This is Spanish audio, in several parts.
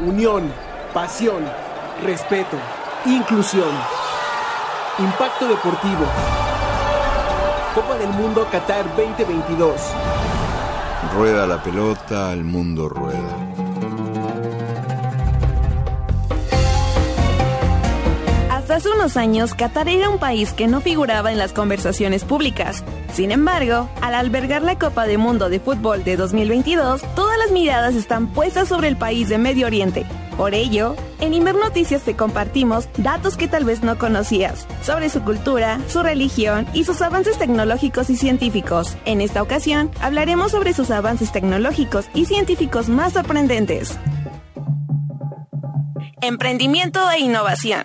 unión, pasión, respeto, inclusión. Impacto deportivo. Copa del Mundo Qatar 2022. Rueda la pelota, el mundo rueda. Hace unos años, Qatar era un país que no figuraba en las conversaciones públicas. Sin embargo, al albergar la Copa del Mundo de Fútbol de 2022, todas las miradas están puestas sobre el país de Medio Oriente. Por ello, en Inver Noticias te compartimos datos que tal vez no conocías sobre su cultura, su religión y sus avances tecnológicos y científicos. En esta ocasión, hablaremos sobre sus avances tecnológicos y científicos más sorprendentes. Emprendimiento e innovación.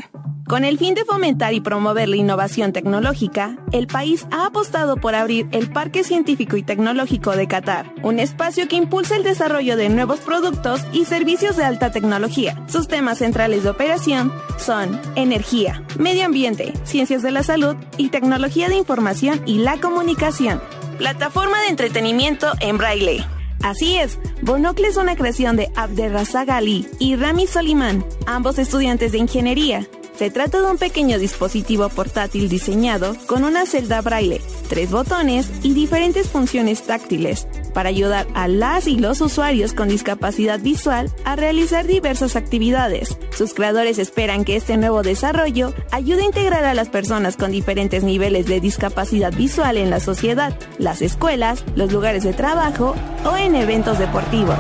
Con el fin de fomentar y promover la innovación tecnológica, el país ha apostado por abrir el Parque Científico y Tecnológico de Qatar, un espacio que impulsa el desarrollo de nuevos productos y servicios de alta tecnología. Sus temas centrales de operación son energía, medio ambiente, ciencias de la salud y tecnología de información y la comunicación. Plataforma de entretenimiento en braille. Así es, Bonocle es una creación de Abderrazak Ali y Rami Soliman, ambos estudiantes de ingeniería. Se trata de un pequeño dispositivo portátil diseñado con una celda braille, tres botones y diferentes funciones táctiles para ayudar a las y los usuarios con discapacidad visual a realizar diversas actividades. Sus creadores esperan que este nuevo desarrollo ayude a integrar a las personas con diferentes niveles de discapacidad visual en la sociedad, las escuelas, los lugares de trabajo o en eventos deportivos.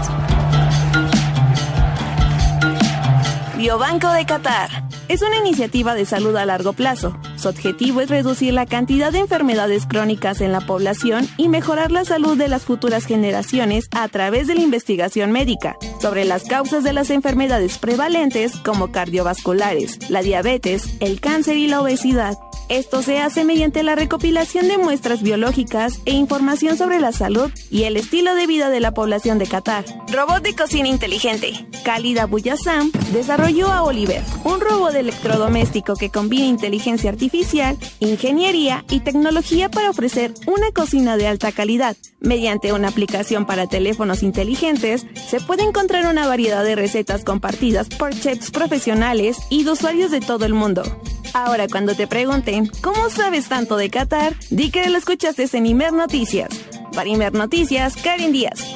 Biobanco de Qatar es una iniciativa de salud a largo plazo. Su objetivo es reducir la cantidad de enfermedades crónicas en la población y mejorar la salud de las futuras generaciones a través de la investigación médica sobre las causas de las enfermedades prevalentes como cardiovasculares, la diabetes, el cáncer y la obesidad. Esto se hace mediante la recopilación de muestras biológicas e información sobre la salud y el estilo de vida de la población de Qatar. Robot de cocina inteligente. Khalid Abuyassam desarrolló a Oliver, un robot electrodoméstico que combina inteligencia artificial, ingeniería y tecnología para ofrecer una cocina de alta calidad. Mediante una aplicación para teléfonos inteligentes, se puede encontrar una variedad de recetas compartidas por chefs profesionales y de usuarios de todo el mundo. Ahora cuando te pregunten, ¿cómo sabes tanto de Qatar? Di que lo escuchaste en Imer Noticias. Para Imer Noticias, Karen Díaz.